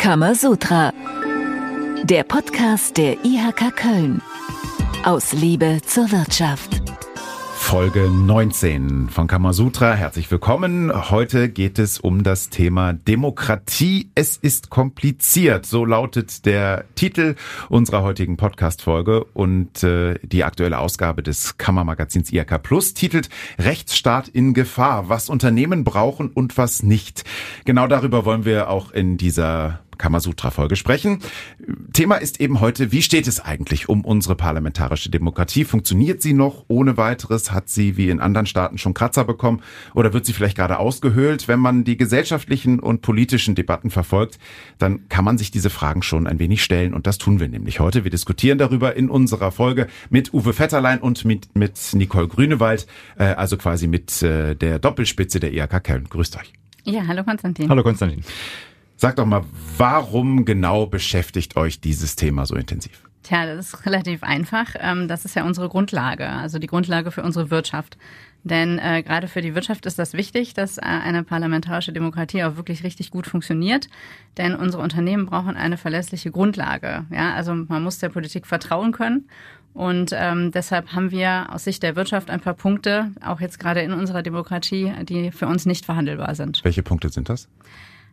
Kamasutra. Der Podcast der IHK Köln. Aus Liebe zur Wirtschaft. Folge 19 von Kamasutra. Herzlich willkommen. Heute geht es um das Thema Demokratie. Es ist kompliziert. So lautet der Titel unserer heutigen Podcast-Folge und äh, die aktuelle Ausgabe des Kammermagazins IHK Plus titelt Rechtsstaat in Gefahr. Was Unternehmen brauchen und was nicht. Genau darüber wollen wir auch in dieser Kamasutra-Folge sprechen. Thema ist eben heute, wie steht es eigentlich um unsere parlamentarische Demokratie? Funktioniert sie noch ohne weiteres? Hat sie wie in anderen Staaten schon Kratzer bekommen? Oder wird sie vielleicht gerade ausgehöhlt? Wenn man die gesellschaftlichen und politischen Debatten verfolgt, dann kann man sich diese Fragen schon ein wenig stellen. Und das tun wir nämlich heute. Wir diskutieren darüber in unserer Folge mit Uwe Vetterlein und mit, mit Nicole Grünewald, äh, also quasi mit äh, der Doppelspitze der IHK Köln. Grüßt euch. Ja, hallo Konstantin. Hallo Konstantin. Sag doch mal, warum genau beschäftigt euch dieses Thema so intensiv? Tja, das ist relativ einfach. Ähm, das ist ja unsere Grundlage, also die Grundlage für unsere Wirtschaft. Denn äh, gerade für die Wirtschaft ist das wichtig, dass äh, eine parlamentarische Demokratie auch wirklich richtig gut funktioniert. Denn unsere Unternehmen brauchen eine verlässliche Grundlage. Ja, also man muss der Politik vertrauen können. Und ähm, deshalb haben wir aus Sicht der Wirtschaft ein paar Punkte, auch jetzt gerade in unserer Demokratie, die für uns nicht verhandelbar sind. Welche Punkte sind das?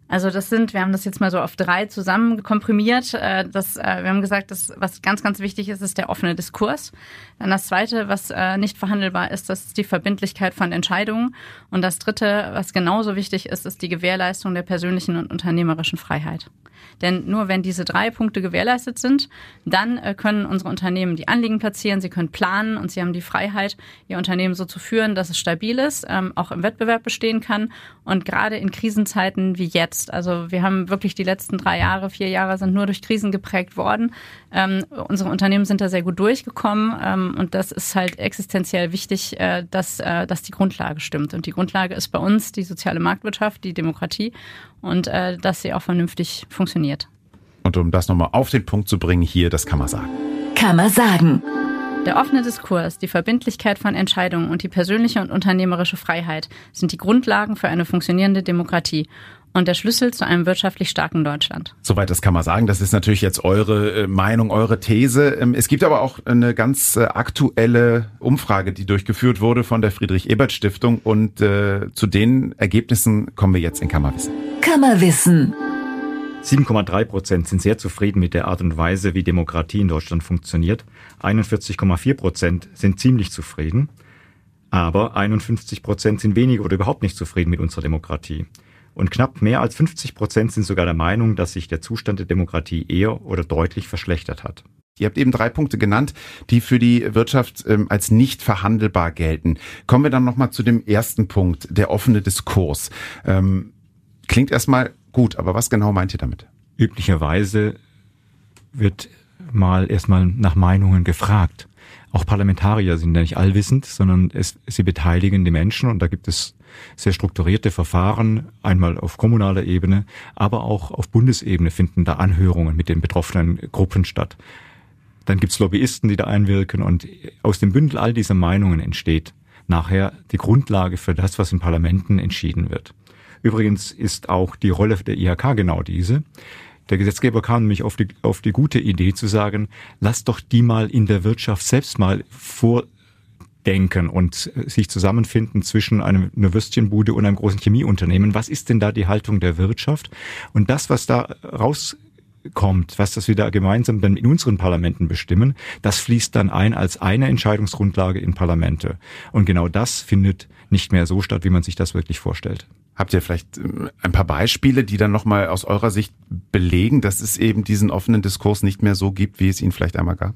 Also das sind, wir haben das jetzt mal so auf drei zusammen komprimiert. Äh, das, äh, wir haben gesagt, dass, was ganz, ganz wichtig ist, ist der offene Diskurs. Dann das zweite, was äh, nicht verhandelbar ist, das ist die Verbindlichkeit von Entscheidungen. Und das dritte, was genauso wichtig ist, ist die Gewährleistung der persönlichen und unternehmerischen Freiheit. Denn nur wenn diese drei Punkte gewährleistet sind, dann können unsere Unternehmen die Anliegen platzieren, sie können planen und sie haben die Freiheit, ihr Unternehmen so zu führen, dass es stabil ist, ähm, auch im Wettbewerb bestehen kann. Und gerade in Krisenzeiten wie jetzt jetzt. Also wir haben wirklich die letzten drei Jahre, vier Jahre sind nur durch Krisen geprägt worden. Ähm, unsere Unternehmen sind da sehr gut durchgekommen ähm, und das ist halt existenziell wichtig, äh, dass, äh, dass die Grundlage stimmt. Und die Grundlage ist bei uns die soziale Marktwirtschaft, die Demokratie und äh, dass sie auch vernünftig funktioniert. Und um das nochmal auf den Punkt zu bringen, hier, das kann man sagen. Kann man sagen. Der offene Diskurs, die Verbindlichkeit von Entscheidungen und die persönliche und unternehmerische Freiheit sind die Grundlagen für eine funktionierende Demokratie und der Schlüssel zu einem wirtschaftlich starken Deutschland. Soweit das kann man sagen. Das ist natürlich jetzt eure äh, Meinung, eure These. Ähm, es gibt aber auch eine ganz äh, aktuelle Umfrage, die durchgeführt wurde von der Friedrich-Ebert-Stiftung und äh, zu den Ergebnissen kommen wir jetzt in Kammerwissen. Kammerwissen. 7,3 Prozent sind sehr zufrieden mit der Art und Weise, wie Demokratie in Deutschland funktioniert. 41,4 Prozent sind ziemlich zufrieden. Aber 51 Prozent sind weniger oder überhaupt nicht zufrieden mit unserer Demokratie. Und knapp mehr als 50 Prozent sind sogar der Meinung, dass sich der Zustand der Demokratie eher oder deutlich verschlechtert hat. Ihr habt eben drei Punkte genannt, die für die Wirtschaft ähm, als nicht verhandelbar gelten. Kommen wir dann nochmal zu dem ersten Punkt, der offene Diskurs. Ähm, klingt erstmal gut, aber was genau meint ihr damit? Üblicherweise wird mal erstmal nach Meinungen gefragt. Auch Parlamentarier sind ja nicht allwissend, sondern es, sie beteiligen die Menschen und da gibt es sehr strukturierte Verfahren, einmal auf kommunaler Ebene, aber auch auf Bundesebene finden da Anhörungen mit den betroffenen Gruppen statt. Dann gibt's Lobbyisten, die da einwirken und aus dem Bündel all dieser Meinungen entsteht nachher die Grundlage für das, was in Parlamenten entschieden wird. Übrigens ist auch die Rolle der IHK genau diese. Der Gesetzgeber kam nämlich auf die, auf die gute Idee zu sagen, lass doch die mal in der Wirtschaft selbst mal vordenken und äh, sich zusammenfinden zwischen einem, einer Würstchenbude und einem großen Chemieunternehmen. Was ist denn da die Haltung der Wirtschaft? Und das, was da rauskommt, was das wieder gemeinsam dann in unseren Parlamenten bestimmen, das fließt dann ein als eine Entscheidungsgrundlage in Parlamente. Und genau das findet nicht mehr so statt, wie man sich das wirklich vorstellt. Habt ihr vielleicht ähm, ein paar Beispiele, die dann nochmal aus eurer Sicht belegen, dass es eben diesen offenen Diskurs nicht mehr so gibt, wie es ihn vielleicht einmal gab?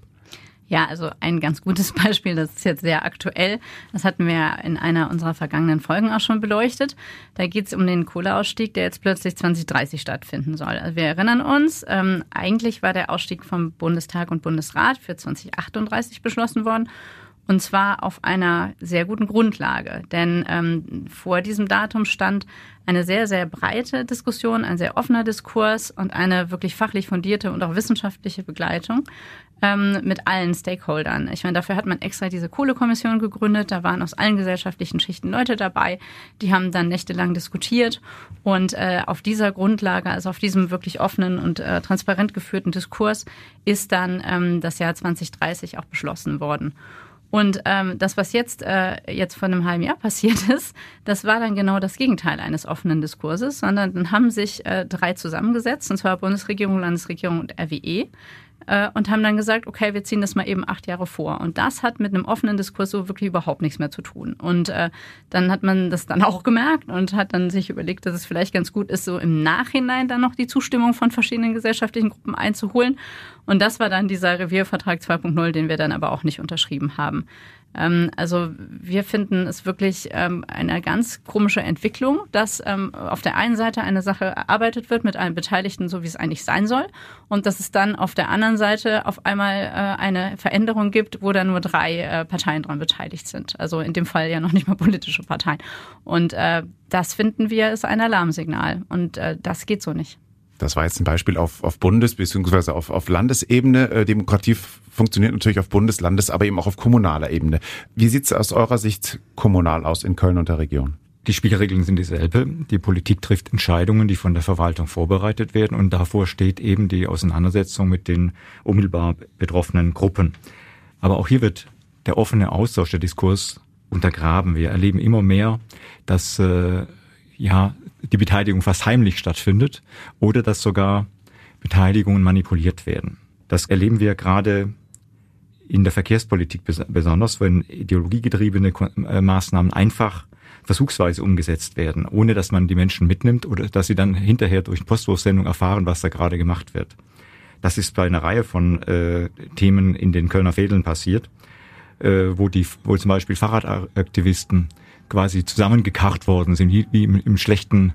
Ja, also ein ganz gutes Beispiel, das ist jetzt sehr aktuell. Das hatten wir in einer unserer vergangenen Folgen auch schon beleuchtet. Da geht es um den Kohleausstieg, der jetzt plötzlich 2030 stattfinden soll. Also wir erinnern uns, ähm, eigentlich war der Ausstieg vom Bundestag und Bundesrat für 2038 beschlossen worden. Und zwar auf einer sehr guten Grundlage. Denn ähm, vor diesem Datum stand eine sehr, sehr breite Diskussion, ein sehr offener Diskurs und eine wirklich fachlich fundierte und auch wissenschaftliche Begleitung ähm, mit allen Stakeholdern. Ich meine, dafür hat man extra diese Kohlekommission gegründet. Da waren aus allen gesellschaftlichen Schichten Leute dabei. Die haben dann nächtelang diskutiert. Und äh, auf dieser Grundlage, also auf diesem wirklich offenen und äh, transparent geführten Diskurs, ist dann ähm, das Jahr 2030 auch beschlossen worden. Und ähm, das, was jetzt, äh, jetzt vor einem halben Jahr passiert ist, das war dann genau das Gegenteil eines offenen Diskurses, sondern dann haben sich äh, drei zusammengesetzt, und zwar Bundesregierung, Landesregierung und RWE, und haben dann gesagt, okay, wir ziehen das mal eben acht Jahre vor. Und das hat mit einem offenen Diskurs so wirklich überhaupt nichts mehr zu tun. Und äh, dann hat man das dann auch gemerkt und hat dann sich überlegt, dass es vielleicht ganz gut ist, so im Nachhinein dann noch die Zustimmung von verschiedenen gesellschaftlichen Gruppen einzuholen. Und das war dann dieser Reviervertrag 2.0, den wir dann aber auch nicht unterschrieben haben. Ähm, also wir finden es wirklich ähm, eine ganz komische Entwicklung, dass ähm, auf der einen Seite eine Sache erarbeitet wird mit allen Beteiligten, so wie es eigentlich sein soll, und dass es dann auf der anderen Seite auf einmal äh, eine Veränderung gibt, wo dann nur drei äh, Parteien dran beteiligt sind. Also in dem Fall ja noch nicht mal politische Parteien. Und äh, das finden wir ist ein Alarmsignal. Und das geht so nicht. Das war jetzt ein Beispiel auf, auf Bundes- bzw. Auf, auf Landesebene. Äh, Demokratie funktioniert natürlich auf Bundes-, Landes-, aber eben auch auf kommunaler Ebene. Wie sieht es aus eurer Sicht kommunal aus in Köln und der Region? Die Spielregeln sind dieselbe. Die Politik trifft Entscheidungen, die von der Verwaltung vorbereitet werden und davor steht eben die Auseinandersetzung mit den unmittelbar betroffenen Gruppen. Aber auch hier wird der offene Austausch, der Diskurs untergraben. Wir erleben immer mehr, dass äh, ja die Beteiligung fast heimlich stattfindet oder dass sogar Beteiligungen manipuliert werden. Das erleben wir gerade in der Verkehrspolitik besonders, wenn ideologiegetriebene äh, Maßnahmen einfach versuchsweise umgesetzt werden, ohne dass man die Menschen mitnimmt oder dass sie dann hinterher durch Postwurfsendung erfahren, was da gerade gemacht wird. Das ist bei einer Reihe von äh, Themen in den Kölner Fädeln passiert, äh, wo die, wo zum Beispiel Fahrradaktivisten quasi zusammengekarrt worden sind, wie, wie im, im, schlechten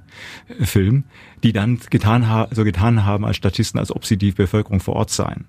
äh, Film, die dann getan ha so getan haben als Statisten, als ob sie die Bevölkerung vor Ort seien.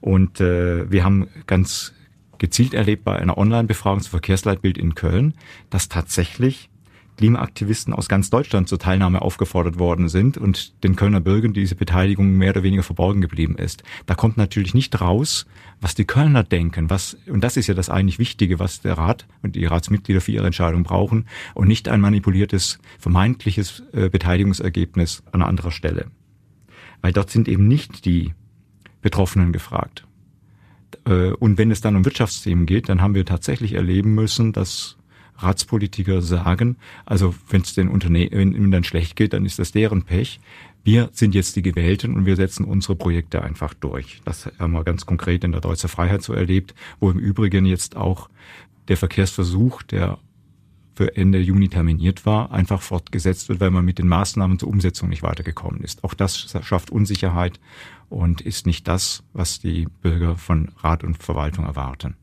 Und äh, wir haben ganz gezielt erlebt bei einer Online-Befragung zu Verkehrsleitbild in Köln, dass tatsächlich Klimaaktivisten aus ganz Deutschland zur Teilnahme aufgefordert worden sind und den Kölner Bürgern diese Beteiligung mehr oder weniger verborgen geblieben ist. Da kommt natürlich nicht raus, was die Kölner denken, was, und das ist ja das eigentlich Wichtige, was der Rat und die Ratsmitglieder für ihre Entscheidung brauchen und nicht ein manipuliertes, vermeintliches äh, Beteiligungsergebnis an anderer Stelle. Weil dort sind eben nicht die Betroffenen gefragt. Äh, und wenn es dann um Wirtschaftsthemen geht, dann haben wir tatsächlich erleben müssen, dass Ratspolitiker sagen, also wenn es den Unternehmen dann schlecht geht, dann ist das deren Pech. Wir sind jetzt die Gewählten und wir setzen unsere Projekte einfach durch. Das haben wir ganz konkret in der Deutsche Freiheit so erlebt, wo im Übrigen jetzt auch der Verkehrsversuch, der für Ende Juni terminiert war, einfach fortgesetzt wird, weil man mit den Maßnahmen zur Umsetzung nicht weitergekommen ist. Auch das schafft Unsicherheit und ist nicht das, was die Bürger von Rat und Verwaltung erwarten.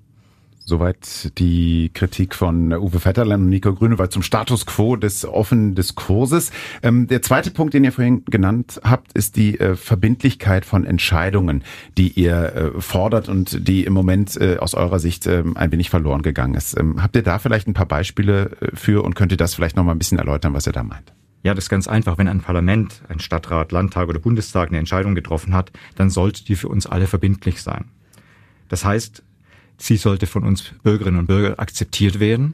Soweit die Kritik von Uwe Vetterlein und Nico Grünewald zum Status quo des offenen Diskurses. Ähm, der zweite Punkt, den ihr vorhin genannt habt, ist die äh, Verbindlichkeit von Entscheidungen, die ihr äh, fordert und die im Moment äh, aus eurer Sicht ähm, ein wenig verloren gegangen ist. Ähm, habt ihr da vielleicht ein paar Beispiele äh, für und könnt ihr das vielleicht noch mal ein bisschen erläutern, was ihr da meint? Ja, das ist ganz einfach. Wenn ein Parlament, ein Stadtrat, Landtag oder Bundestag eine Entscheidung getroffen hat, dann sollte die für uns alle verbindlich sein. Das heißt, Sie sollte von uns Bürgerinnen und Bürgern akzeptiert werden,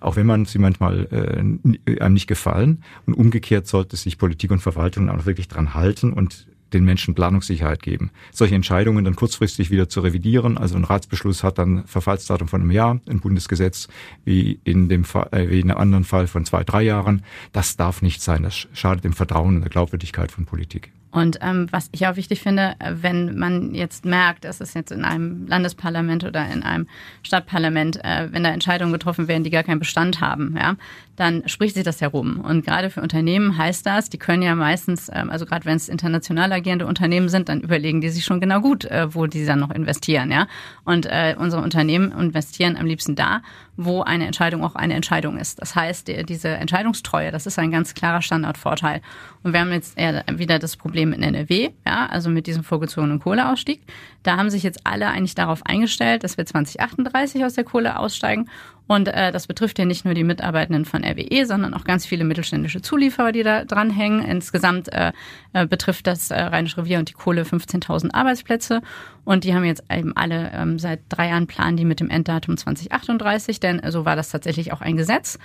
auch wenn man sie manchmal äh, einem nicht gefallen. Und umgekehrt sollte sich Politik und Verwaltung auch wirklich dran halten und den Menschen Planungssicherheit geben. Solche Entscheidungen dann kurzfristig wieder zu revidieren, also ein Ratsbeschluss hat dann Verfallsdatum von einem Jahr, ein Bundesgesetz wie in dem Fall, äh, wie in einem anderen Fall von zwei, drei Jahren, das darf nicht sein. Das schadet dem Vertrauen und der Glaubwürdigkeit von Politik. Und ähm, was ich auch wichtig finde, wenn man jetzt merkt, es jetzt in einem Landesparlament oder in einem Stadtparlament, äh, wenn da Entscheidungen getroffen werden, die gar keinen Bestand haben, ja, dann spricht sich das herum. Und gerade für Unternehmen heißt das, die können ja meistens, ähm, also gerade wenn es international agierende Unternehmen sind, dann überlegen die sich schon genau gut, äh, wo die dann noch investieren, ja. Und äh, unsere Unternehmen investieren am liebsten da, wo eine Entscheidung auch eine Entscheidung ist. Das heißt, diese Entscheidungstreue, das ist ein ganz klarer Standardvorteil. Und wir haben jetzt eher wieder das Problem, Problem in NRW, ja, also mit diesem vorgezogenen Kohleausstieg. Da haben sich jetzt alle eigentlich darauf eingestellt, dass wir 2038 aus der Kohle aussteigen. Und äh, das betrifft ja nicht nur die Mitarbeitenden von RWE, sondern auch ganz viele mittelständische Zulieferer, die da dranhängen. Insgesamt äh, äh, betrifft das äh, Rheinische Revier und die Kohle 15.000 Arbeitsplätze. Und die haben jetzt eben alle ähm, seit drei Jahren planen die mit dem Enddatum 2038, denn so war das tatsächlich auch ein Gesetz.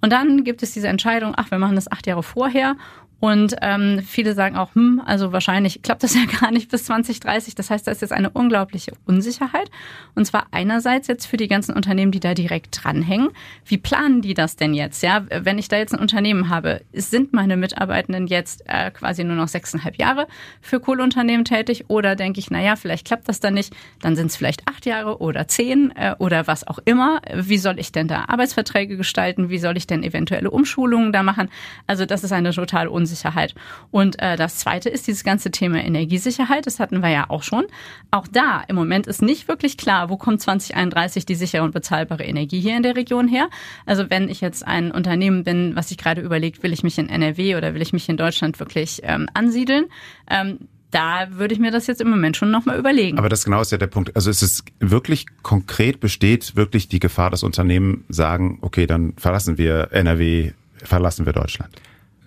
Und dann gibt es diese Entscheidung, ach, wir machen das acht Jahre vorher und ähm, viele sagen auch, hm, also wahrscheinlich klappt das ja gar nicht bis 2030. Das heißt, da ist jetzt eine unglaubliche Unsicherheit. Und zwar einerseits jetzt für die ganzen Unternehmen, die da direkt dranhängen. Wie planen die das denn jetzt? Ja, wenn ich da jetzt ein Unternehmen habe, sind meine Mitarbeitenden jetzt äh, quasi nur noch sechseinhalb Jahre für Kohleunternehmen tätig? Oder denke ich, na ja, vielleicht klappt das dann nicht. Dann sind es vielleicht acht Jahre oder zehn äh, oder was auch immer. Wie soll ich denn da Arbeitsverträge gestalten? Wie soll ich denn eventuelle Umschulungen da machen? Also das ist eine total Unsicherheit. Und äh, das Zweite ist dieses ganze Thema Energiesicherheit. Das hatten wir ja auch schon. Auch da im Moment ist nicht wirklich klar, wo kommt 2031 die sichere und bezahlbare Energie hier in der Region her. Also wenn ich jetzt ein Unternehmen bin, was sich gerade überlegt, will ich mich in NRW oder will ich mich in Deutschland wirklich ähm, ansiedeln, ähm, da würde ich mir das jetzt im Moment schon nochmal überlegen. Aber das genau ist ja der Punkt. Also es ist wirklich konkret besteht wirklich die Gefahr, dass Unternehmen sagen, okay, dann verlassen wir NRW, verlassen wir Deutschland.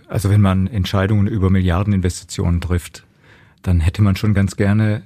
Also wenn man Entscheidungen über Milliardeninvestitionen trifft, dann hätte man schon ganz gerne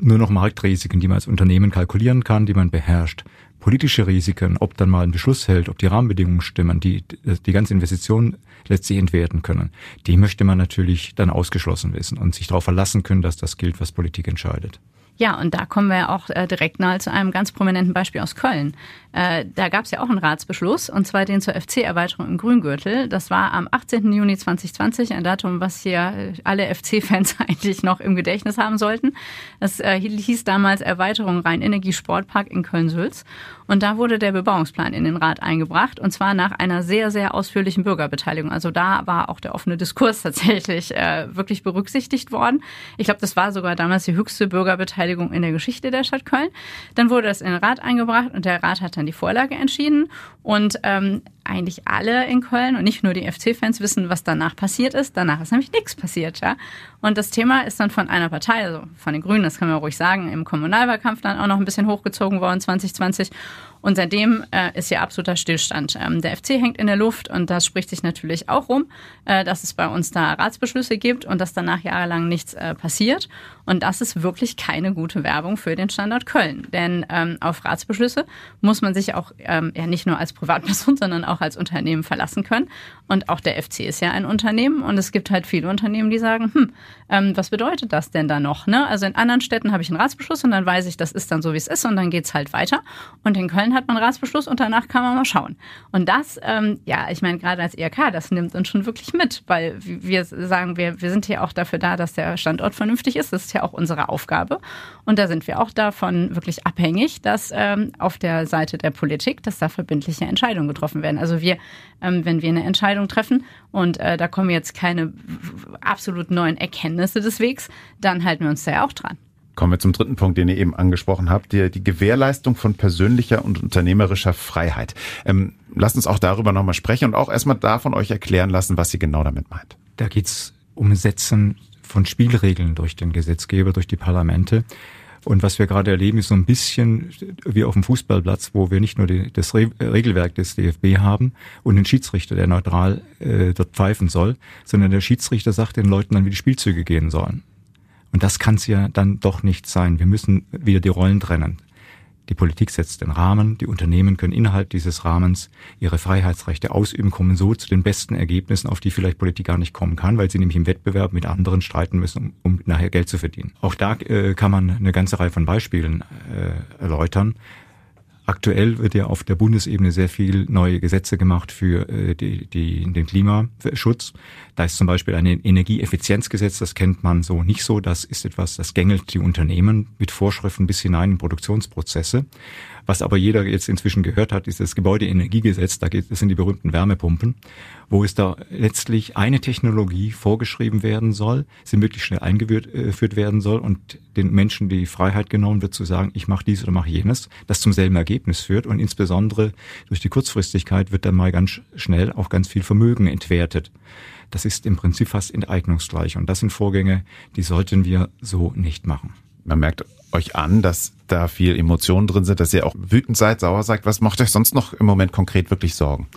nur noch Marktrisiken, die man als Unternehmen kalkulieren kann, die man beherrscht. Politische Risiken, ob dann mal ein Beschluss hält, ob die Rahmenbedingungen stimmen, die die ganze Investition letztlich entwerten können, die möchte man natürlich dann ausgeschlossen wissen und sich darauf verlassen können, dass das gilt, was Politik entscheidet. Ja, und da kommen wir auch äh, direkt nahe zu einem ganz prominenten Beispiel aus Köln. Äh, da gab es ja auch einen Ratsbeschluss, und zwar den zur FC-Erweiterung im Grüngürtel. Das war am 18. Juni 2020, ein Datum, was hier alle FC-Fans eigentlich noch im Gedächtnis haben sollten. Das äh, hieß damals Erweiterung Rhein-Energie-Sportpark in Köln-Sülz. Und da wurde der Bebauungsplan in den Rat eingebracht, und zwar nach einer sehr, sehr ausführlichen Bürgerbeteiligung. Also da war auch der offene Diskurs tatsächlich äh, wirklich berücksichtigt worden. Ich glaube, das war sogar damals die höchste Bürgerbeteiligung Beteiligung in der Geschichte der Stadt Köln. Dann wurde das in den Rat eingebracht und der Rat hat dann die Vorlage entschieden. Und ähm, eigentlich alle in Köln und nicht nur die FC-Fans wissen, was danach passiert ist. Danach ist nämlich nichts passiert, ja. Und das Thema ist dann von einer Partei, also von den Grünen, das kann man ruhig sagen, im Kommunalwahlkampf dann auch noch ein bisschen hochgezogen worden 2020. Und seitdem äh, ist hier absoluter Stillstand. Ähm, der FC hängt in der Luft und das spricht sich natürlich auch rum, äh, dass es bei uns da Ratsbeschlüsse gibt und dass danach jahrelang nichts äh, passiert. Und das ist wirklich keine gute Werbung für den Standort Köln. Denn ähm, auf Ratsbeschlüsse muss man sich auch ähm, ja nicht nur als Privatperson, sondern auch als Unternehmen verlassen können. Und auch der FC ist ja ein Unternehmen und es gibt halt viele Unternehmen, die sagen, hm, ähm, was bedeutet das denn da noch? Ne? Also in anderen Städten habe ich einen Ratsbeschluss und dann weiß ich, das ist dann so, wie es ist und dann geht's halt weiter. Und in Köln hat man einen Ratsbeschluss und danach kann man mal schauen. Und das, ähm, ja, ich meine, gerade als IRK, das nimmt uns schon wirklich mit, weil wir sagen, wir, wir sind hier auch dafür da, dass der Standort vernünftig ist. Das ist ja auch unsere Aufgabe. Und da sind wir auch davon wirklich abhängig, dass ähm, auf der Seite der Politik, dass da verbindliche Entscheidungen getroffen werden. Also wir, ähm, wenn wir eine Entscheidung treffen und äh, da kommen jetzt keine absolut neuen Erkenntnisse des Wegs, dann halten wir uns da ja auch dran. Kommen wir zum dritten Punkt, den ihr eben angesprochen habt, die, die Gewährleistung von persönlicher und unternehmerischer Freiheit. Ähm, lasst uns auch darüber nochmal sprechen und auch erstmal davon euch erklären lassen, was ihr genau damit meint. Da geht's um Setzen von Spielregeln durch den Gesetzgeber, durch die Parlamente. Und was wir gerade erleben, ist so ein bisschen wie auf dem Fußballplatz, wo wir nicht nur die, das Re Regelwerk des DFB haben und den Schiedsrichter, der neutral äh, dort pfeifen soll, sondern der Schiedsrichter sagt den Leuten dann, wie die Spielzüge gehen sollen. Und das kann es ja dann doch nicht sein. Wir müssen wieder die Rollen trennen. Die Politik setzt den Rahmen, die Unternehmen können innerhalb dieses Rahmens ihre Freiheitsrechte ausüben, kommen so zu den besten Ergebnissen, auf die vielleicht Politik gar nicht kommen kann, weil sie nämlich im Wettbewerb mit anderen streiten müssen, um, um nachher Geld zu verdienen. Auch da äh, kann man eine ganze Reihe von Beispielen äh, erläutern. Aktuell wird ja auf der Bundesebene sehr viel neue Gesetze gemacht für äh, die, die, den Klimaschutz. Da ist zum Beispiel ein Energieeffizienzgesetz, das kennt man so nicht so. Das ist etwas, das gängelt die Unternehmen mit Vorschriften bis hinein in Produktionsprozesse. Was aber jeder jetzt inzwischen gehört hat, ist das Gebäudeenergiegesetz, da geht es in die berühmten Wärmepumpen, wo es da letztlich eine Technologie vorgeschrieben werden soll, sie möglichst schnell eingeführt äh, werden soll und den Menschen die Freiheit genommen wird zu sagen, ich mache dies oder mache jenes, das zum selben Ergebnis führt und insbesondere durch die Kurzfristigkeit wird dann mal ganz schnell auch ganz viel Vermögen entwertet. Das ist im Prinzip fast enteignungsgleich und das sind Vorgänge, die sollten wir so nicht machen. Man merkt euch an, dass da viel Emotionen drin sind, dass ihr auch wütend seid, sauer seid. Was macht euch sonst noch im Moment konkret wirklich Sorgen?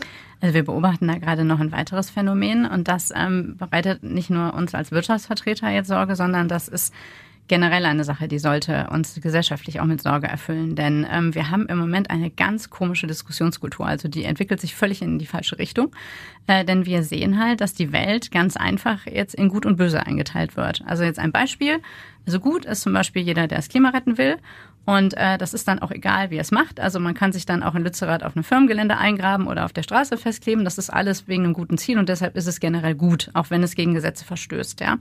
Also wir beobachten da gerade noch ein weiteres Phänomen und das ähm, bereitet nicht nur uns als Wirtschaftsvertreter jetzt Sorge, sondern das ist generell eine Sache, die sollte uns gesellschaftlich auch mit Sorge erfüllen. Denn ähm, wir haben im Moment eine ganz komische Diskussionskultur. Also die entwickelt sich völlig in die falsche Richtung. Äh, denn wir sehen halt, dass die Welt ganz einfach jetzt in Gut und Böse eingeteilt wird. Also jetzt ein Beispiel. Also gut ist zum Beispiel jeder, der das Klima retten will. Und äh, das ist dann auch egal, wie er es macht. Also man kann sich dann auch in Lützerath auf einem Firmengelände eingraben oder auf der Straße festkleben. Das ist alles wegen einem guten Ziel und deshalb ist es generell gut, auch wenn es gegen Gesetze verstößt. Ja.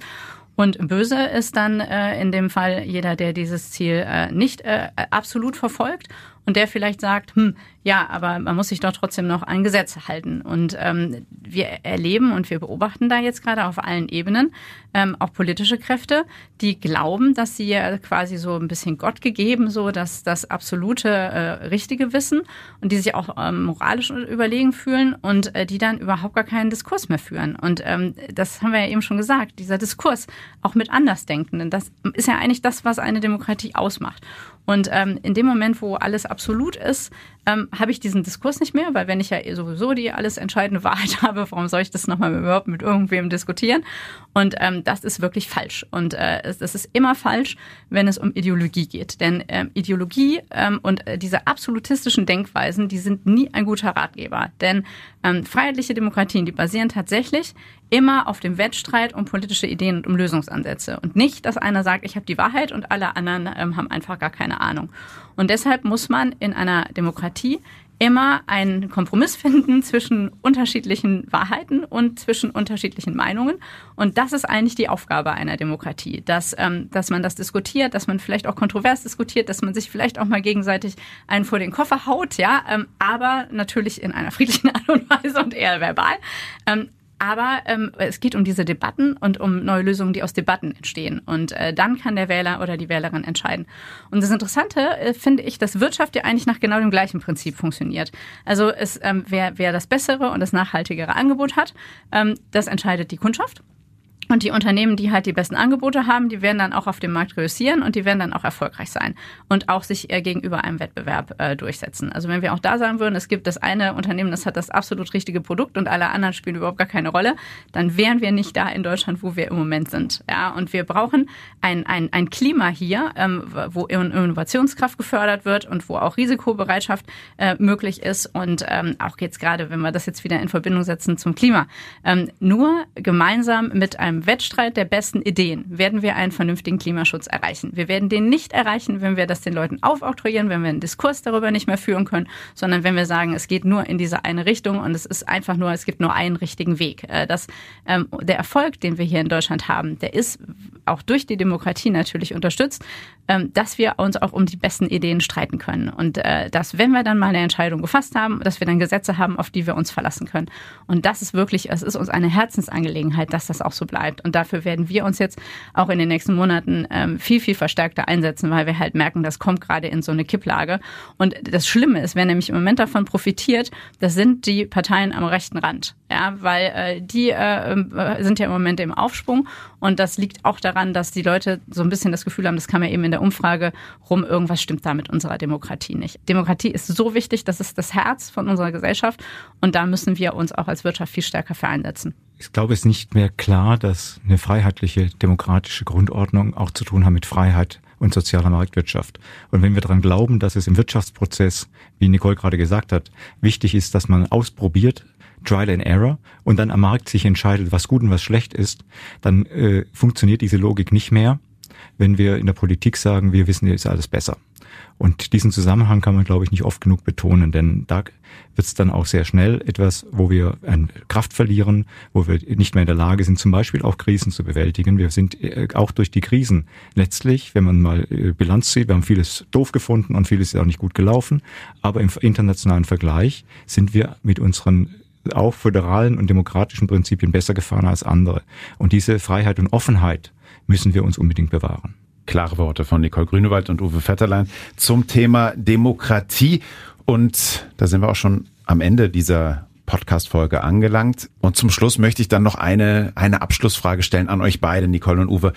Und böse ist dann äh, in dem Fall jeder, der dieses Ziel äh, nicht äh, absolut verfolgt und der vielleicht sagt, hm, ja, aber man muss sich doch trotzdem noch an Gesetze halten. Und ähm, wir erleben und wir beobachten da jetzt gerade auf allen Ebenen ähm, auch politische Kräfte, die glauben, dass sie ja quasi so ein bisschen Gott gegeben, so dass das absolute äh, Richtige wissen und die sich auch ähm, moralisch überlegen fühlen und äh, die dann überhaupt gar keinen Diskurs mehr führen. Und ähm, das haben wir ja eben schon gesagt, dieser Diskurs auch mit Andersdenkenden, das ist ja eigentlich das, was eine Demokratie ausmacht. Und ähm, in dem Moment, wo alles absolut ist, ähm, habe ich diesen Diskurs nicht mehr, weil wenn ich ja sowieso die alles entscheidende Wahrheit habe, warum soll ich das nochmal überhaupt mit irgendwem diskutieren? Und ähm, das ist wirklich falsch. Und äh, es, es ist immer falsch, wenn es um Ideologie geht. Denn ähm, Ideologie ähm, und äh, diese absolutistischen Denkweisen, die sind nie ein guter Ratgeber. Denn ähm, freiheitliche Demokratien, die basieren tatsächlich immer auf dem Wettstreit um politische Ideen und um Lösungsansätze. Und nicht, dass einer sagt, ich habe die Wahrheit und alle anderen ähm, haben einfach gar keine Ahnung. Und deshalb muss man in einer Demokratie immer einen Kompromiss finden zwischen unterschiedlichen Wahrheiten und zwischen unterschiedlichen Meinungen. Und das ist eigentlich die Aufgabe einer Demokratie, dass, ähm, dass man das diskutiert, dass man vielleicht auch kontrovers diskutiert, dass man sich vielleicht auch mal gegenseitig einen vor den Koffer haut, ja, ähm, aber natürlich in einer friedlichen Art und Weise und eher verbal. Ähm, aber ähm, es geht um diese Debatten und um neue Lösungen, die aus Debatten entstehen. Und äh, dann kann der Wähler oder die Wählerin entscheiden. Und das Interessante äh, finde ich, dass Wirtschaft ja eigentlich nach genau dem gleichen Prinzip funktioniert. Also es, ähm, wer, wer das bessere und das nachhaltigere Angebot hat, ähm, das entscheidet die Kundschaft. Und die Unternehmen, die halt die besten Angebote haben, die werden dann auch auf dem Markt reüssieren und die werden dann auch erfolgreich sein und auch sich gegenüber einem Wettbewerb äh, durchsetzen. Also wenn wir auch da sagen würden, es gibt das eine Unternehmen, das hat das absolut richtige Produkt und alle anderen spielen überhaupt gar keine Rolle, dann wären wir nicht da in Deutschland, wo wir im Moment sind. Ja, und wir brauchen ein, ein, ein Klima hier, ähm, wo Innovationskraft gefördert wird und wo auch Risikobereitschaft äh, möglich ist und ähm, auch jetzt gerade, wenn wir das jetzt wieder in Verbindung setzen zum Klima, ähm, nur gemeinsam mit einem Wettstreit der besten Ideen werden wir einen vernünftigen Klimaschutz erreichen. Wir werden den nicht erreichen, wenn wir das den Leuten aufoktroyieren, wenn wir einen Diskurs darüber nicht mehr führen können, sondern wenn wir sagen, es geht nur in diese eine Richtung und es ist einfach nur, es gibt nur einen richtigen Weg. Äh, das, ähm, der Erfolg, den wir hier in Deutschland haben, der ist auch durch die Demokratie natürlich unterstützt, ähm, dass wir uns auch um die besten Ideen streiten können. Und äh, dass, wenn wir dann mal eine Entscheidung gefasst haben, dass wir dann Gesetze haben, auf die wir uns verlassen können. Und das ist wirklich, es ist uns eine Herzensangelegenheit, dass das auch so bleibt. Und dafür werden wir uns jetzt auch in den nächsten Monaten ähm, viel, viel verstärkter einsetzen, weil wir halt merken, das kommt gerade in so eine Kipplage. Und das Schlimme ist, wer nämlich im Moment davon profitiert, das sind die Parteien am rechten Rand. Ja, weil äh, die äh, äh sind ja im Moment im Aufschwung und das liegt auch daran, dass die Leute so ein bisschen das Gefühl haben, das kam ja eben in der Umfrage rum, irgendwas stimmt da mit unserer Demokratie nicht. Demokratie ist so wichtig, das ist das Herz von unserer Gesellschaft und da müssen wir uns auch als Wirtschaft viel stärker für einsetzen. Ich glaube, es ist nicht mehr klar, dass eine freiheitliche demokratische Grundordnung auch zu tun hat mit Freiheit und sozialer Marktwirtschaft. Und wenn wir daran glauben, dass es im Wirtschaftsprozess, wie Nicole gerade gesagt hat, wichtig ist, dass man ausprobiert, Trial and Error und dann am Markt sich entscheidet, was gut und was schlecht ist, dann äh, funktioniert diese Logik nicht mehr. wenn wir in der Politik sagen, wir wissen jetzt alles besser. Und diesen Zusammenhang kann man, glaube ich, nicht oft genug betonen, denn da wird es dann auch sehr schnell etwas, wo wir an Kraft verlieren, wo wir nicht mehr in der Lage sind, zum Beispiel auch Krisen zu bewältigen. Wir sind äh, auch durch die Krisen letztlich, wenn man mal äh, Bilanz zieht, wir haben vieles doof gefunden und vieles ist auch nicht gut gelaufen, aber im internationalen Vergleich sind wir mit unseren auch föderalen und demokratischen Prinzipien besser gefahren als andere. Und diese Freiheit und Offenheit müssen wir uns unbedingt bewahren. Klare Worte von Nicole Grünewald und Uwe Vetterlein zum Thema Demokratie. Und da sind wir auch schon am Ende dieser Podcast-Folge angelangt. Und zum Schluss möchte ich dann noch eine, eine Abschlussfrage stellen an euch beide, Nicole und Uwe.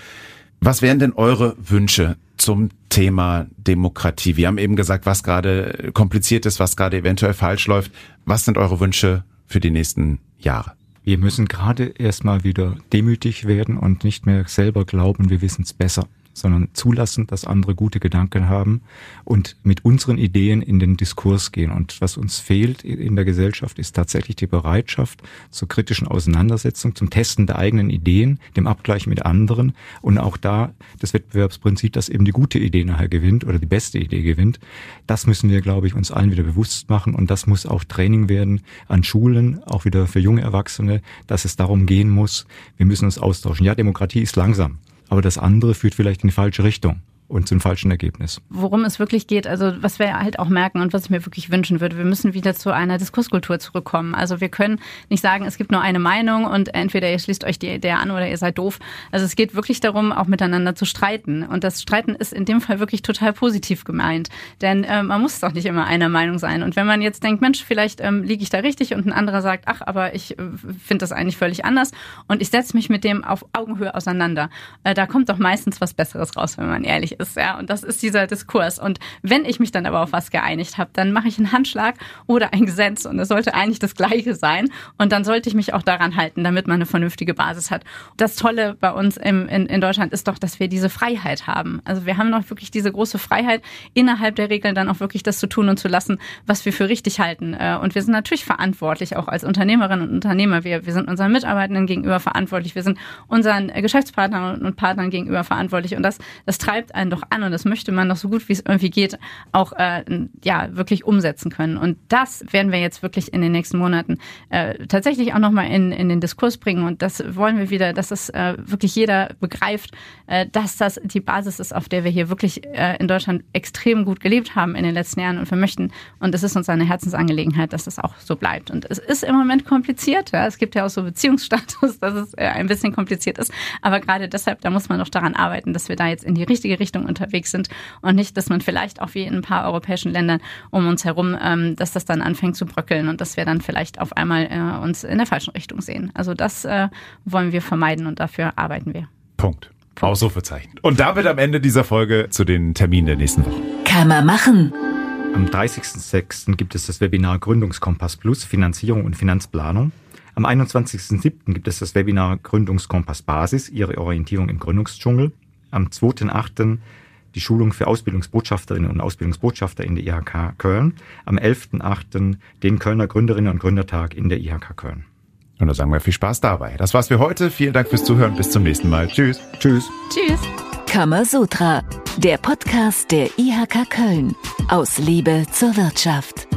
Was wären denn eure Wünsche zum Thema Demokratie? Wir haben eben gesagt, was gerade kompliziert ist, was gerade eventuell falsch läuft. Was sind eure Wünsche für die nächsten Jahre? Wir müssen gerade erstmal wieder demütig werden und nicht mehr selber glauben, wir wissen es besser sondern zulassen, dass andere gute Gedanken haben und mit unseren Ideen in den Diskurs gehen. Und was uns fehlt in der Gesellschaft ist tatsächlich die Bereitschaft zur kritischen Auseinandersetzung, zum Testen der eigenen Ideen, dem Abgleich mit anderen und auch da das Wettbewerbsprinzip, dass eben die gute Idee nachher gewinnt oder die beste Idee gewinnt. Das müssen wir, glaube ich, uns allen wieder bewusst machen und das muss auch Training werden an Schulen, auch wieder für junge Erwachsene, dass es darum gehen muss, wir müssen uns austauschen. Ja, Demokratie ist langsam aber das andere führt vielleicht in die falsche Richtung und zum falschen Ergebnis. Worum es wirklich geht, also was wir halt auch merken und was ich mir wirklich wünschen würde, wir müssen wieder zu einer Diskurskultur zurückkommen. Also wir können nicht sagen, es gibt nur eine Meinung und entweder ihr schließt euch die, der an oder ihr seid doof. Also es geht wirklich darum, auch miteinander zu streiten. Und das Streiten ist in dem Fall wirklich total positiv gemeint. Denn äh, man muss doch nicht immer einer Meinung sein. Und wenn man jetzt denkt, Mensch, vielleicht ähm, liege ich da richtig und ein anderer sagt, ach, aber ich äh, finde das eigentlich völlig anders und ich setze mich mit dem auf Augenhöhe auseinander, äh, da kommt doch meistens was Besseres raus, wenn man ehrlich ist. Ja? Und das ist dieser Diskurs. Und wenn ich mich dann aber auf was geeinigt habe, dann mache ich einen Handschlag oder ein Gesetz und es sollte eigentlich das Gleiche sein. Und dann sollte ich mich auch daran halten, damit man eine vernünftige Basis hat. Das Tolle bei uns im, in, in Deutschland ist doch, dass wir diese Freiheit haben. Also wir haben noch wirklich diese große Freiheit, innerhalb der Regeln dann auch wirklich das zu tun und zu lassen, was wir für richtig halten. Äh, und wir sind natürlich verantwortlich, auch als Unternehmerinnen und Unternehmer. Wir, wir sind unseren Mitarbeitenden gegenüber verantwortlich. Wir sind unseren Geschäftspartnern und Partnern gegenüber verantwortlich. Und das, das treibt einen doch an und das möchte man doch so gut wie es irgendwie geht auch äh, ja wirklich umsetzen können. Und das werden wir jetzt wirklich in den nächsten Monaten äh, tatsächlich auch nochmal in, in den Diskurs bringen. Und das wollen wir wieder, dass es äh, wirklich jeder begreift, äh, dass das die Basis ist, auf der wir hier wirklich äh, in Deutschland extrem gut gelebt haben in den letzten Jahren. Und wir möchten, und es ist uns eine Herzensangelegenheit, dass das auch so bleibt. Und es ist im Moment kompliziert. Ja? Es gibt ja auch so Beziehungsstatus, dass es äh, ein bisschen kompliziert ist. Aber gerade deshalb, da muss man doch daran arbeiten, dass wir da jetzt in die richtige Richtung unterwegs unterwegs sind und nicht, dass man vielleicht auch wie in ein paar europäischen Ländern um uns herum, ähm, dass das dann anfängt zu bröckeln und dass wir dann vielleicht auf einmal äh, uns in der falschen Richtung sehen. Also das äh, wollen wir vermeiden und dafür arbeiten wir. Punkt. Punkt. Ausrufezeichen. Und damit am Ende dieser Folge zu den Terminen der nächsten Woche. Kann man machen. Am 30.06. gibt es das Webinar Gründungskompass Plus Finanzierung und Finanzplanung. Am 21.07. gibt es das Webinar Gründungskompass Basis, Ihre Orientierung im Gründungsdschungel. Am 2.08 die Schulung für Ausbildungsbotschafterinnen und Ausbildungsbotschafter in der IHK Köln. Am 11.8. den Kölner Gründerinnen und Gründertag in der IHK Köln. Und da sagen wir viel Spaß dabei. Das war's für heute. Vielen Dank fürs Zuhören. Bis zum nächsten Mal. Tschüss. Tschüss. Tschüss. Kamasutra, der Podcast der IHK Köln. Aus Liebe zur Wirtschaft.